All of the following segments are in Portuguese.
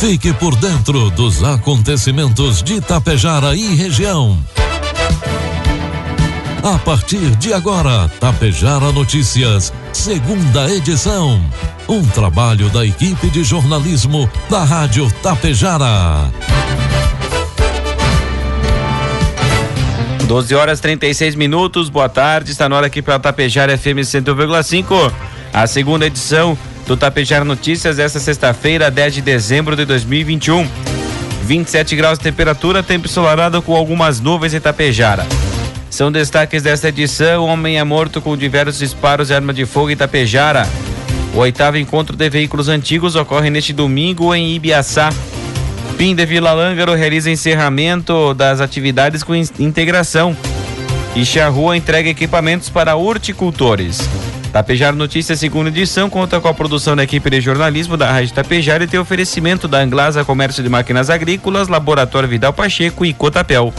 Fique por dentro dos acontecimentos de Tapejara e região. A partir de agora, Tapejara Notícias, segunda edição. Um trabalho da equipe de jornalismo da Rádio Tapejara. 12 horas 36 minutos, boa tarde, está na hora aqui para Tapejara FM 101,5. A segunda edição do Tapejara Notícias, esta sexta-feira, 10 de dezembro de 2021. 27 graus de temperatura, tempo ensolarado com algumas nuvens em Tapejara. São destaques desta edição: homem é morto com diversos disparos de arma de fogo em Itapejara. O oitavo encontro de veículos antigos ocorre neste domingo em Ibiaçá. PIN de Vila Lângaro realiza encerramento das atividades com integração. E Rua entrega equipamentos para horticultores. Tapejar Notícias, segunda edição, conta com a produção da equipe de jornalismo da Rádio Tapejar e tem oferecimento da Anglasa Comércio de Máquinas Agrícolas, Laboratório Vidal Pacheco e Cotapel.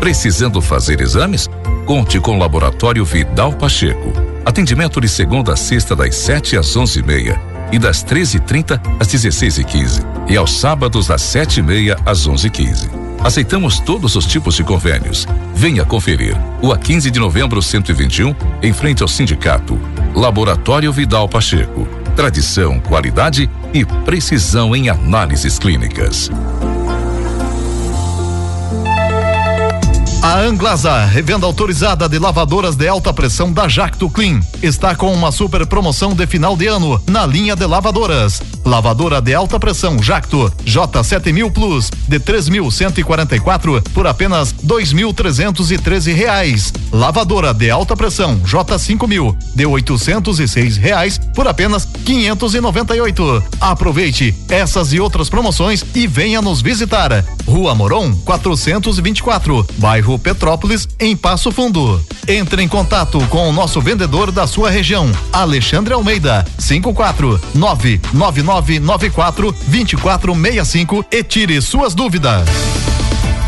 Precisando fazer exames? Conte com o Laboratório Vidal Pacheco. Atendimento de segunda a sexta das 7 às onze e meia e das 13h30 às 16h15 e, e aos sábados das 7h30 às 11h15. Aceitamos todos os tipos de convênios. Venha conferir. O a 15 de novembro 121, em frente ao sindicato. Laboratório Vidal Pacheco. Tradição, qualidade e precisão em análises clínicas. A Anglasa, revenda autorizada de lavadoras de alta pressão da Jacto Clean, está com uma super promoção de final de ano na linha de lavadoras. Lavadora de alta pressão Jacto J7000 Plus de 3.144 por apenas 2.313 reais. Lavadora de alta pressão J5000 de 806 reais por apenas 598. Aproveite essas e outras promoções e venha nos visitar. Rua Moron 424, bairro Petrópolis, em Passo Fundo. Entre em contato com o nosso vendedor da sua região, Alexandre Almeida, 54 999 94 2465 e tire suas dúvidas.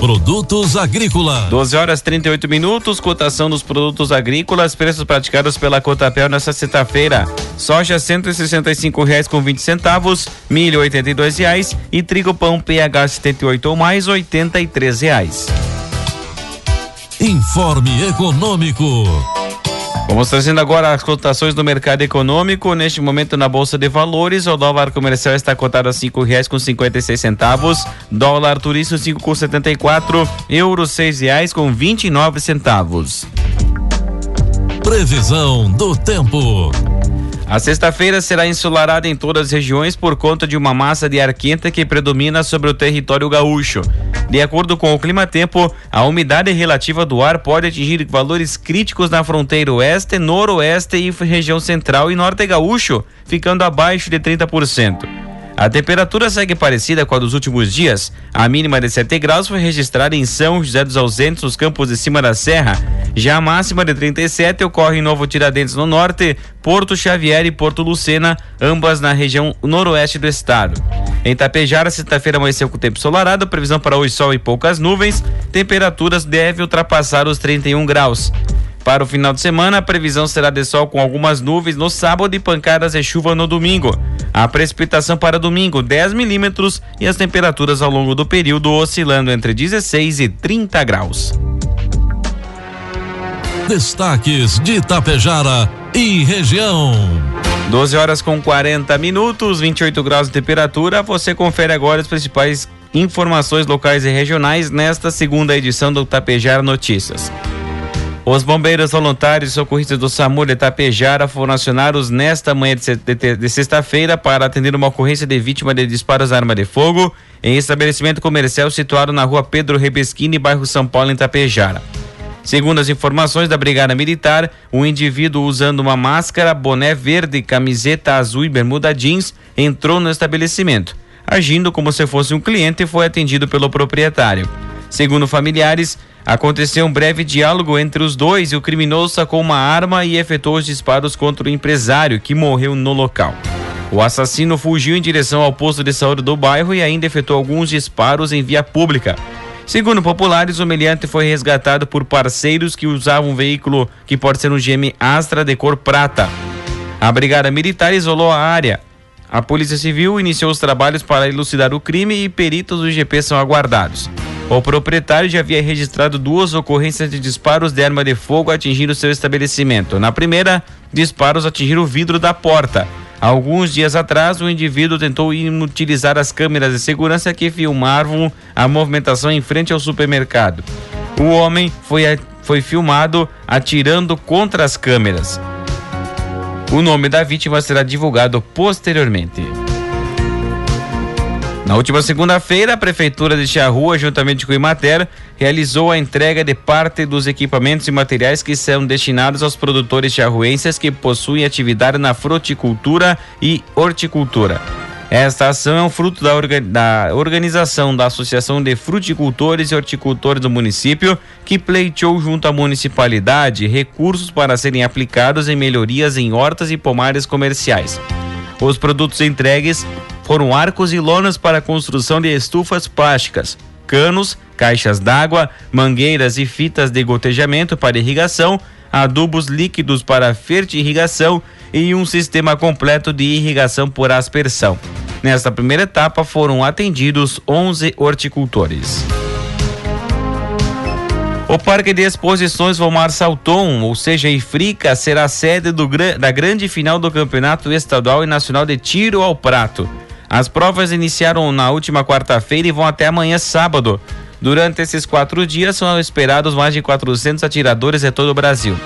Produtos agrícolas. 12 horas 38 minutos, cotação dos produtos agrícolas, preços praticados pela Cotapel nesta sexta-feira. Soja R$ reais com 20 centavos, milho R$ reais e trigo pão PH 78 ou mais R$ reais. Informe Econômico. Vamos trazendo agora as cotações do mercado econômico. Neste momento na Bolsa de Valores, o dólar comercial está cotado a cinco reais com cinquenta e seis centavos, dólar turístico cinco com setenta e quatro, euro seis reais com vinte e nove centavos. Previsão do tempo. A sexta-feira será ensolarada em todas as regiões por conta de uma massa de ar quente que predomina sobre o território gaúcho. De acordo com o clima-tempo, a umidade relativa do ar pode atingir valores críticos na fronteira oeste, noroeste e região central e norte gaúcho, ficando abaixo de 30%. A temperatura segue parecida com a dos últimos dias. A mínima de 7 graus foi registrada em São José dos Ausentes, nos campos de cima da Serra. Já a máxima de 37 ocorre em Novo Tiradentes, no norte, Porto Xavier e Porto Lucena, ambas na região noroeste do estado. Em Tapejara, sexta-feira amanheceu com tempo ensolarado, previsão para hoje sol e poucas nuvens, temperaturas devem ultrapassar os 31 graus. Para o final de semana, a previsão será de sol com algumas nuvens no sábado e pancadas de chuva no domingo. A precipitação para domingo 10 milímetros e as temperaturas ao longo do período oscilando entre 16 e 30 graus. Destaques de Itapejara e região. 12 horas com 40 minutos, 28 graus de temperatura. Você confere agora as principais informações locais e regionais nesta segunda edição do Tapejara Notícias. Os bombeiros voluntários e socorristas do SAMU de Itapejara foram acionados nesta manhã de, sexta-feira para atender uma ocorrência de vítima de disparos de arma de fogo em estabelecimento comercial situado na rua Pedro Rebesquini, bairro São Paulo, em Itapejara. Segundo as informações da Brigada Militar, um indivíduo usando uma máscara, boné verde, camiseta azul e bermuda jeans entrou no estabelecimento. agindo como se fosse um cliente e foi atendido pelo proprietário. Segundo familiares, aconteceu um breve diálogo entre os dois e o criminoso sacou uma arma e efetuou os disparos contra o empresário, que morreu no local. O assassino fugiu em direção ao posto de saúde do bairro e ainda efetuou alguns disparos em via pública. Segundo populares, o meliante foi resgatado por parceiros que usavam um veículo que pode ser um GM Astra de cor prata. A Brigada Militar isolou a área. A Polícia Civil iniciou os trabalhos para elucidar o crime e peritos do IGP são aguardados. O proprietário já havia registrado duas ocorrências de disparos de arma de fogo atingindo seu estabelecimento. Na primeira, disparos atingiram o vidro da porta. Alguns dias atrás, o indivíduo tentou inutilizar as câmeras de segurança que filmavam a movimentação em frente ao supermercado. O homem foi, foi filmado atirando contra as câmeras. O nome da vítima será divulgado posteriormente. Na última segunda-feira, a Prefeitura de Charrua, juntamente com o Imater, realizou a entrega de parte dos equipamentos e materiais que são destinados aos produtores charruenses que possuem atividade na fruticultura e horticultura. Esta ação é um fruto da, organização da Associação de Fruticultores e Horticultores do município, que pleiteou junto à municipalidade recursos para serem aplicados em melhorias em hortas e pomares comerciais. Os produtos entregues foram arcos e lonas para a construção de estufas plásticas, canos, caixas d'água, mangueiras e fitas de gotejamento para irrigação, adubos líquidos para fertirrigação e um sistema completo de irrigação por aspersão. Nesta primeira etapa foram atendidos 11 horticultores. O Parque de Exposições Vomar Salton, ou seja, Ifrica, será sede do, da grande final do Campeonato Estadual e Nacional de Tiro ao Prato. As provas iniciaram na última quarta-feira e vão até amanhã sábado. Durante esses quatro dias são esperados mais de 400 atiradores de todo o Brasil.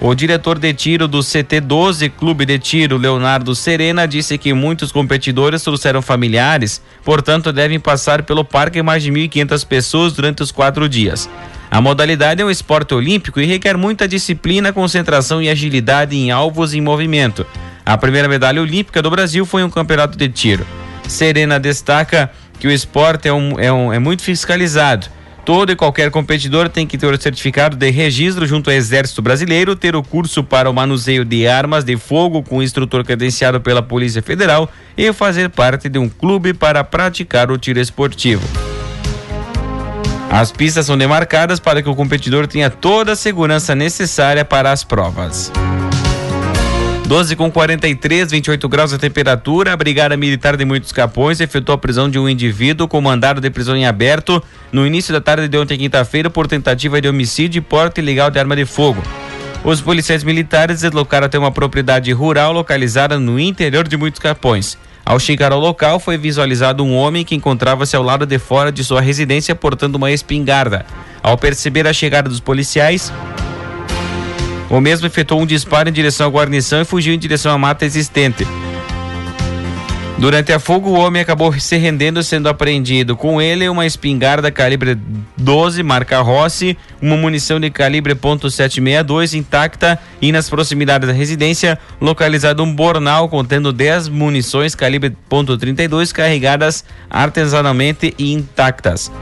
O diretor de tiro do CT12 Clube de Tiro, Leonardo Serena, disse que muitos competidores trouxeram familiares, portanto devem passar pelo parque mais de 1.500 pessoas durante os quatro dias. A modalidade é um esporte olímpico e requer muita disciplina, concentração e agilidade em alvos em movimento. A primeira medalha olímpica do Brasil foi um campeonato de tiro. Serena destaca que o esporte é, um, é, um, é muito fiscalizado. Todo e qualquer competidor tem que ter o certificado de registro junto ao Exército Brasileiro, ter o curso para o manuseio de armas de fogo com instrutor credenciado pela Polícia Federal e fazer parte de um clube para praticar o tiro esportivo. As pistas são demarcadas para que o competidor tenha toda a segurança necessária para as provas. 12 com 43, 28 graus a temperatura. A Brigada Militar de Muitos Capões efetuou a prisão de um indivíduo com mandado de prisão em aberto no início da tarde de ontem, quinta-feira, por tentativa de homicídio e porte ilegal de arma de fogo. Os policiais militares deslocaram até uma propriedade rural localizada no interior de Muitos Capões. Ao chegar ao local, foi visualizado um homem que encontrava-se ao lado de fora de sua residência portando uma espingarda. Ao perceber a chegada dos policiais, o mesmo efetuou um disparo em direção à guarnição e fugiu em direção à mata existente. Durante a fuga, o homem acabou se rendendo, sendo apreendido. Com ele, uma espingarda calibre 12, marca Rossi, uma munição de calibre .762 intacta e nas proximidades da residência, localizado um bornal contendo 10 munições calibre .32 carregadas artesanalmente e intactas.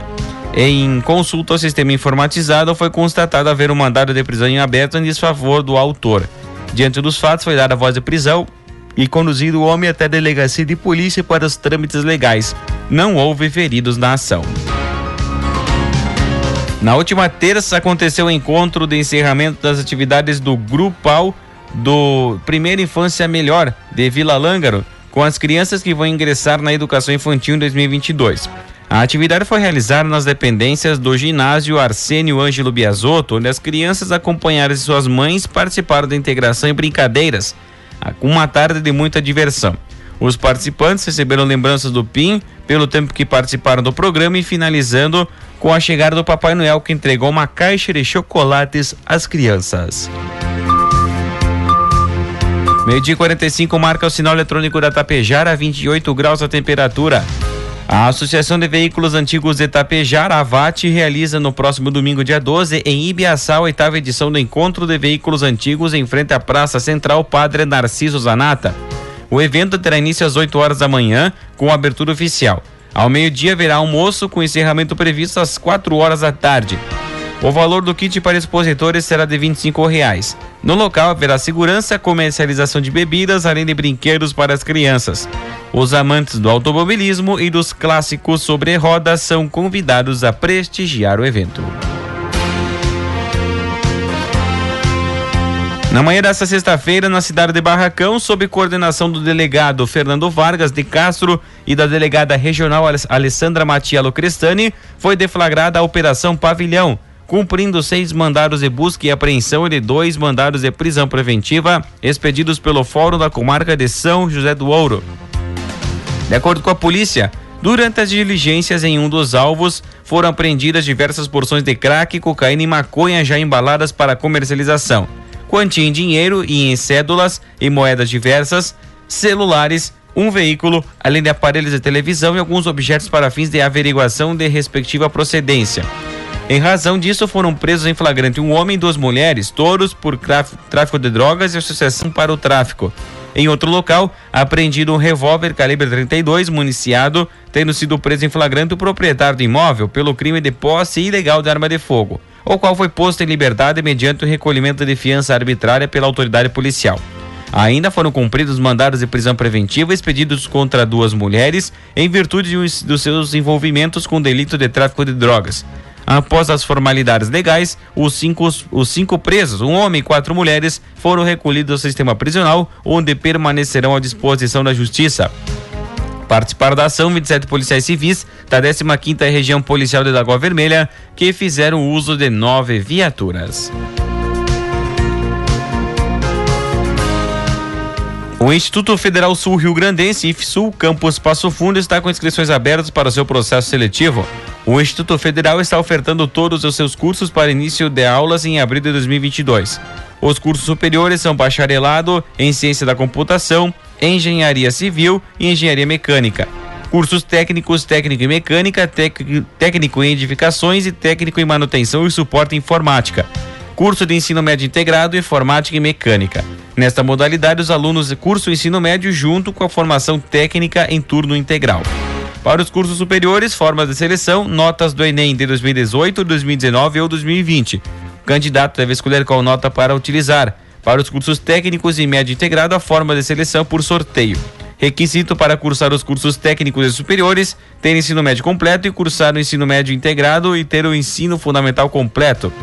Em consulta ao sistema informatizado, foi constatado haver um mandado de prisão em aberto em desfavor do autor. Diante dos fatos, foi dada voz de prisão e conduzido o homem até a delegacia de polícia para os trâmites legais. Não houve feridos na ação. Na última terça aconteceu o encontro de encerramento das atividades do Grupal do Primeira Infância Melhor de Vila Lângaro, com as crianças que vão ingressar na educação infantil em 2022. A atividade foi realizada nas dependências do ginásio Arsênio Ângelo Biasotto, onde as crianças acompanhadas de suas mães participaram da integração e brincadeiras, com uma tarde de muita diversão. Os participantes receberam lembranças do PIN pelo tempo que participaram do programa e finalizando com a chegada do Papai Noel que entregou uma caixa de chocolates às crianças. Meio-dia 45 marca o sinal eletrônico da Tapejara, 28 graus a temperatura. A Associação de Veículos Antigos de Tapejar, a VAT, realiza no próximo domingo, dia 12, em Ibiaçá, a oitava edição do Encontro de Veículos Antigos em frente à Praça Central Padre Narciso Zanata. O evento terá início às 8 horas da manhã, com abertura oficial. Ao meio-dia haverá almoço com encerramento previsto às 4 horas da tarde. O valor do kit para expositores será de 25 reais. No local haverá segurança, comercialização de bebidas, além de brinquedos para as crianças. Os amantes do automobilismo e dos clássicos sobre rodas são convidados a prestigiar o evento. Na manhã desta sexta-feira, na cidade de Barracão, sob coordenação do delegado Fernando Vargas de Castro e da delegada regional Alessandra Matiello Crestani, foi deflagrada a Operação Pavilhão, cumprindo seis mandados de busca e apreensão e de dois mandados de prisão preventiva expedidos pelo Fórum da Comarca de São José do Ouro. De acordo com a polícia, durante as diligências em um dos alvos, foram apreendidas diversas porções de crack, cocaína e maconha já embaladas para comercialização. Quantia em dinheiro e em cédulas e moedas diversas, celulares, um veículo, além de aparelhos de televisão e alguns objetos para fins de averiguação de respectiva procedência. Em razão disso, foram presos em flagrante um homem e duas mulheres, todos por tráfico de drogas e associação para o tráfico. Em outro local, apreendido um revólver calibre 32 municiado, tendo sido preso em flagrante o proprietário do imóvel pelo crime de posse ilegal de arma de fogo, o qual foi posto em liberdade mediante o recolhimento de fiança arbitrária pela autoridade policial. Ainda foram cumpridos mandados de prisão preventiva expedidos contra duas mulheres em virtude dos seus envolvimentos com delito de tráfico de drogas. Após as formalidades legais, os cinco, os cinco presos, um homem e quatro mulheres, foram recolhidos ao sistema prisional, onde permanecerão à disposição da justiça. Participaram da ação 27 policiais civis da 15ª Região Policial de Lagoa Vermelha, que fizeram uso de nove viaturas. O Instituto Federal Sul Rio Grandense, IFSUL, Campus Passo Fundo, está com inscrições abertas para seu processo seletivo. O Instituto Federal está ofertando todos os seus cursos para início de aulas em abril de 2022. Os cursos superiores são bacharelado em Ciência da Computação, Engenharia Civil e Engenharia Mecânica. Cursos técnicos, técnico em mecânica, técnico em edificações e técnico em manutenção e suporte informática curso de ensino médio integrado, informática e mecânica. Nesta modalidade, os alunos cursam ensino médio junto com a formação técnica em turno integral. Para os cursos superiores, formas de seleção, notas do Enem de 2018, 2019 ou 2020. O candidato deve escolher qual nota para utilizar. Para os cursos técnicos e médio integrado, a forma de seleção por sorteio. Requisito para cursar os cursos técnicos e superiores: ter ensino médio completo e cursar o ensino médio integrado e ter o ensino fundamental completo.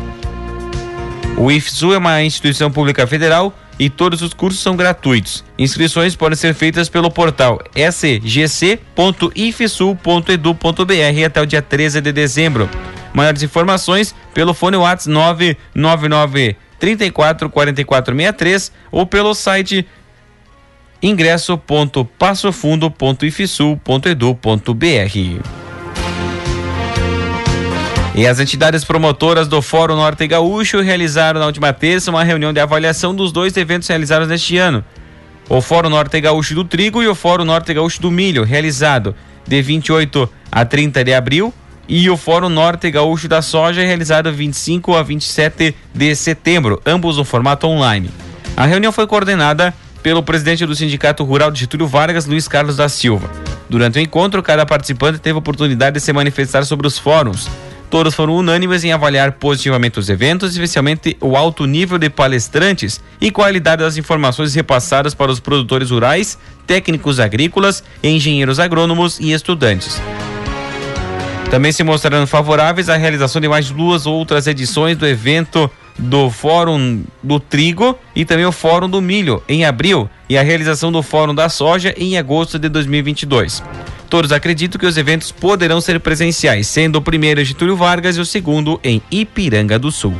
O IFSU é uma instituição pública federal e todos os cursos são gratuitos. Inscrições podem ser feitas pelo portal sgc.ifsul.edu.br até o dia 13 de dezembro. Maiores informações pelo fone WhatsApp 999 34 44 63 ou pelo site ingresso.passofundo.ifsul.edu.br. E as entidades promotoras do Fórum Norte Gaúcho realizaram na última terça uma reunião de avaliação dos dois eventos realizados neste ano. O Fórum Norte Gaúcho do Trigo e o Fórum Norte Gaúcho do Milho, realizado de 28 a 30 de abril, e o Fórum Norte Gaúcho da Soja, realizado 25 a 27 de setembro, ambos no formato online. A reunião foi coordenada pelo presidente do Sindicato Rural de Getúlio Vargas, Luiz Carlos da Silva. Durante o encontro, cada participante teve a oportunidade de se manifestar sobre os fóruns, Todos foram unânimes em avaliar positivamente os eventos, especialmente o alto nível de palestrantes e qualidade das informações repassadas para os produtores rurais, técnicos agrícolas, engenheiros agrônomos e estudantes. Também se mostraram favoráveis à realização de mais duas outras edições do evento do Fórum do Trigo e também o Fórum do Milho em abril e a realização do Fórum da Soja em agosto de 2022. Todos acreditam que os eventos poderão ser presenciais, sendo o primeiro em Getúlio Vargas e o segundo em Ipiranga do Sul.